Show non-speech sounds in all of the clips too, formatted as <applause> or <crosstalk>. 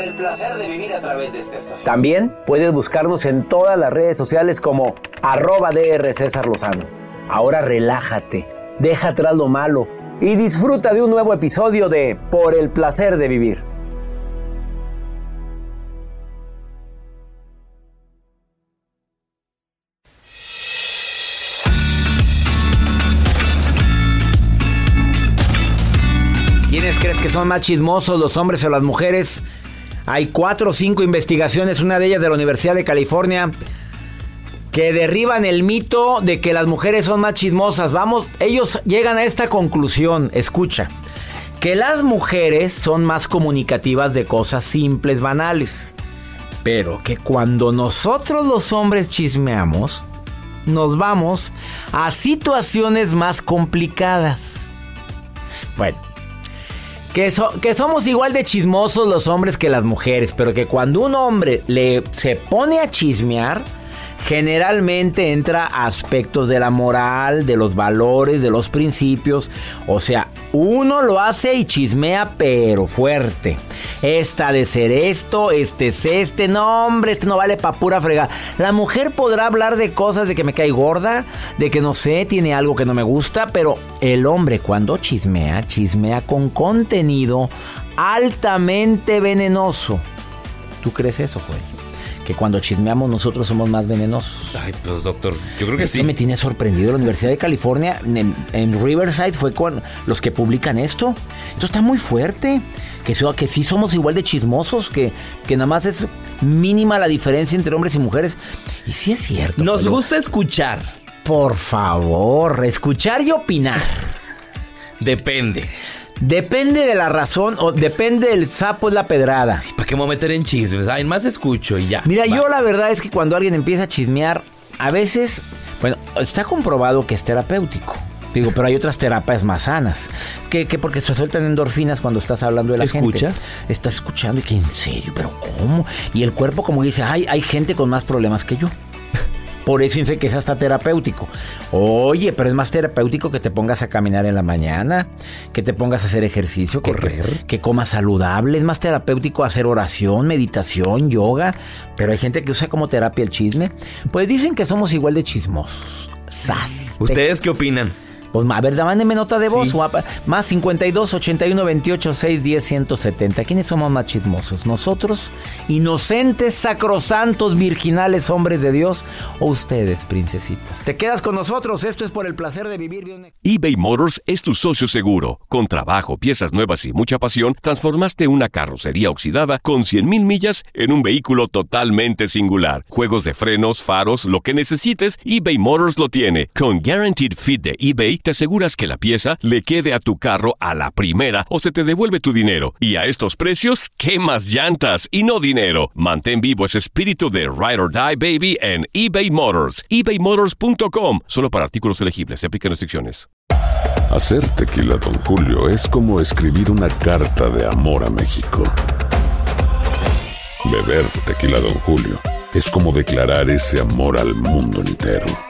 Por el placer de vivir a través de esta estación. También puedes buscarnos en todas las redes sociales como arroba DR César Lozano. Ahora relájate, deja atrás lo malo y disfruta de un nuevo episodio de Por el placer de vivir. ¿Quiénes crees que son más chismosos, los hombres o las mujeres? Hay cuatro o cinco investigaciones, una de ellas de la Universidad de California, que derriban el mito de que las mujeres son más chismosas. Vamos, ellos llegan a esta conclusión, escucha, que las mujeres son más comunicativas de cosas simples, banales. Pero que cuando nosotros los hombres chismeamos, nos vamos a situaciones más complicadas. Bueno, que, que, somos igual de chismosos los hombres que las mujeres, pero que cuando un hombre le, se pone a chismear, generalmente entra aspectos de la moral, de los valores, de los principios. O sea, uno lo hace y chismea, pero fuerte. Esta de ser esto, este es este, no hombre, este no vale pa' pura frega. La mujer podrá hablar de cosas de que me cae gorda, de que no sé, tiene algo que no me gusta, pero el hombre cuando chismea, chismea con contenido altamente venenoso. ¿Tú crees eso, Joel? Que cuando chismeamos nosotros somos más venenosos. Ay, pues doctor, yo creo que esto sí. me tiene sorprendido. La Universidad de California, en, en, Riverside, fue con los que publican esto. Esto está muy fuerte. Que, que sí somos igual de chismosos, que, que nada más es mínima la diferencia entre hombres y mujeres. Y sí es cierto. Nos pero, gusta escuchar. Por favor, escuchar y opinar. Depende. Depende de la razón o depende del sapo es la pedrada. Sí, ¿Para qué me voy a meter en chismes? Ay, más escucho y ya. Mira, Va. yo la verdad es que cuando alguien empieza a chismear, a veces, bueno, está comprobado que es terapéutico. Digo, pero hay otras terapias más sanas. Que, que porque se sueltan endorfinas cuando estás hablando de la ¿Escuchas? gente. Estás escuchando y que en serio, pero ¿cómo? Y el cuerpo como dice, ay, hay gente con más problemas que yo. Por eso dice que es hasta terapéutico. Oye, pero es más terapéutico que te pongas a caminar en la mañana, que te pongas a hacer ejercicio, Correr. Que, que comas saludable. Es más terapéutico hacer oración, meditación, yoga. Pero hay gente que usa como terapia el chisme. Pues dicen que somos igual de chismosos. ¡Sas! ¿Ustedes qué opinan? Pues a ver, mándeme nota de voz. Más 52 81 28 6 10 170. ¿Quiénes somos más chismosos? ¿Nosotros, inocentes, sacrosantos, virginales, hombres de Dios? ¿O ustedes, princesitas? Te quedas con nosotros. Esto es por el placer de vivir. eBay Motors es tu socio seguro. Con trabajo, piezas nuevas y mucha pasión, transformaste una carrocería oxidada con 100.000 millas en un vehículo totalmente singular. Juegos de frenos, faros, lo que necesites, eBay Motors lo tiene. Con Guaranteed Fit de eBay, te aseguras que la pieza le quede a tu carro a la primera o se te devuelve tu dinero. Y a estos precios, ¿qué más llantas y no dinero? Mantén vivo ese espíritu de Ride or Die Baby en eBay Motors. ebaymotors.com. Solo para artículos elegibles. Se aplican restricciones. Hacer tequila, don Julio, es como escribir una carta de amor a México. Beber tequila, don Julio, es como declarar ese amor al mundo entero.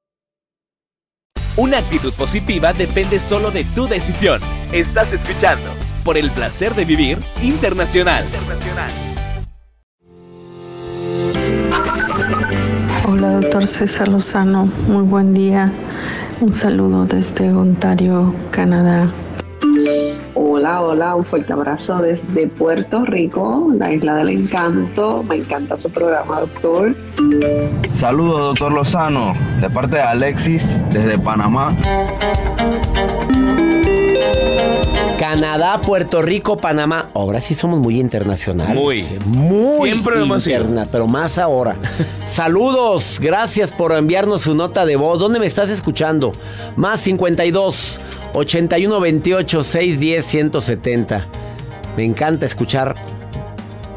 Una actitud positiva depende solo de tu decisión. Estás escuchando por el placer de vivir internacional. Hola, doctor César Lozano. Muy buen día. Un saludo desde Ontario, Canadá. Hola, hola, un fuerte abrazo desde Puerto Rico, la isla del encanto. Me encanta su programa, doctor. Saludos, doctor Lozano, de parte de Alexis, desde Panamá. Canadá, Puerto Rico, Panamá. Ahora sí somos muy internacionales. Muy. Muy Siempre interna, pero más ahora. <laughs> Saludos, gracias por enviarnos su nota de voz. ¿Dónde me estás escuchando? Más 52 81 28 610 170. Me encanta escuchar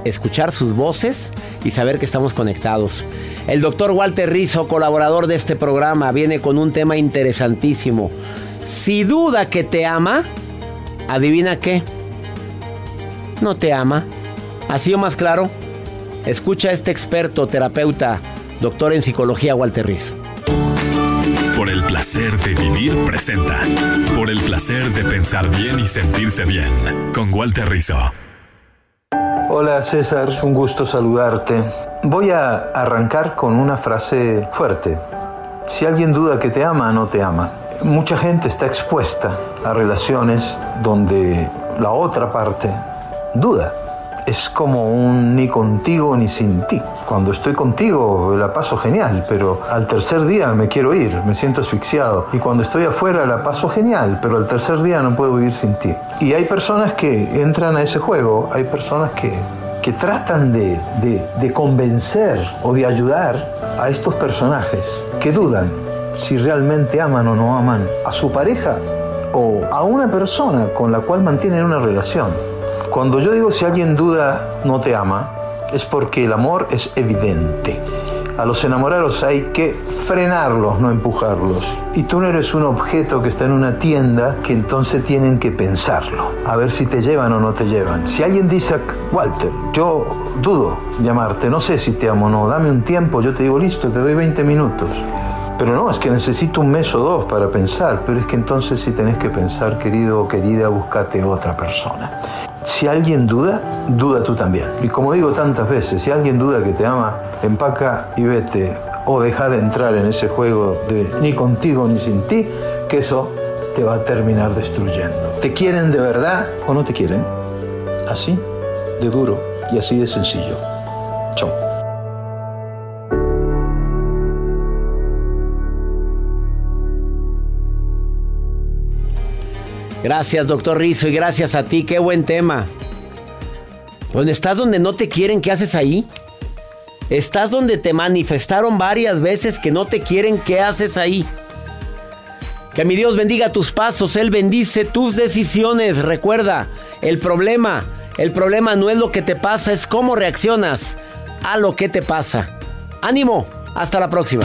escuchar sus voces y saber que estamos conectados. El doctor Walter Rizzo, colaborador de este programa, viene con un tema interesantísimo. Si duda que te ama, adivina qué. No te ama. Así o más claro, escucha a este experto, terapeuta, doctor en psicología Walter Rizzo. Placer de vivir presenta. Por el placer de pensar bien y sentirse bien. Con Walter Rizzo. Hola César, un gusto saludarte. Voy a arrancar con una frase fuerte. Si alguien duda que te ama, no te ama. Mucha gente está expuesta a relaciones donde la otra parte duda. Es como un ni contigo ni sin ti. Cuando estoy contigo la paso genial, pero al tercer día me quiero ir, me siento asfixiado. Y cuando estoy afuera la paso genial, pero al tercer día no puedo vivir sin ti. Y hay personas que entran a ese juego, hay personas que, que tratan de, de, de convencer o de ayudar a estos personajes que dudan si realmente aman o no aman a su pareja o a una persona con la cual mantienen una relación. Cuando yo digo si alguien duda no te ama, es porque el amor es evidente. A los enamorados hay que frenarlos, no empujarlos. Y tú no eres un objeto que está en una tienda que entonces tienen que pensarlo, a ver si te llevan o no te llevan. Si alguien dice, Walter, yo dudo de amarte, no sé si te amo o no, dame un tiempo, yo te digo, listo, te doy 20 minutos. Pero no, es que necesito un mes o dos para pensar, pero es que entonces si tenés que pensar, querido o querida, búscate otra persona. Si alguien duda, duda tú también. Y como digo tantas veces, si alguien duda que te ama, empaca y vete o deja de entrar en ese juego de ni contigo ni sin ti, que eso te va a terminar destruyendo. ¿Te quieren de verdad o no te quieren? Así de duro y así de sencillo. Chao. Gracias, doctor Rizo, y gracias a ti. Qué buen tema. ¿Dónde estás donde no te quieren? ¿Qué haces ahí? Estás donde te manifestaron varias veces que no te quieren. ¿Qué haces ahí? Que mi Dios bendiga tus pasos. Él bendice tus decisiones. Recuerda, el problema, el problema no es lo que te pasa, es cómo reaccionas a lo que te pasa. Ánimo. Hasta la próxima.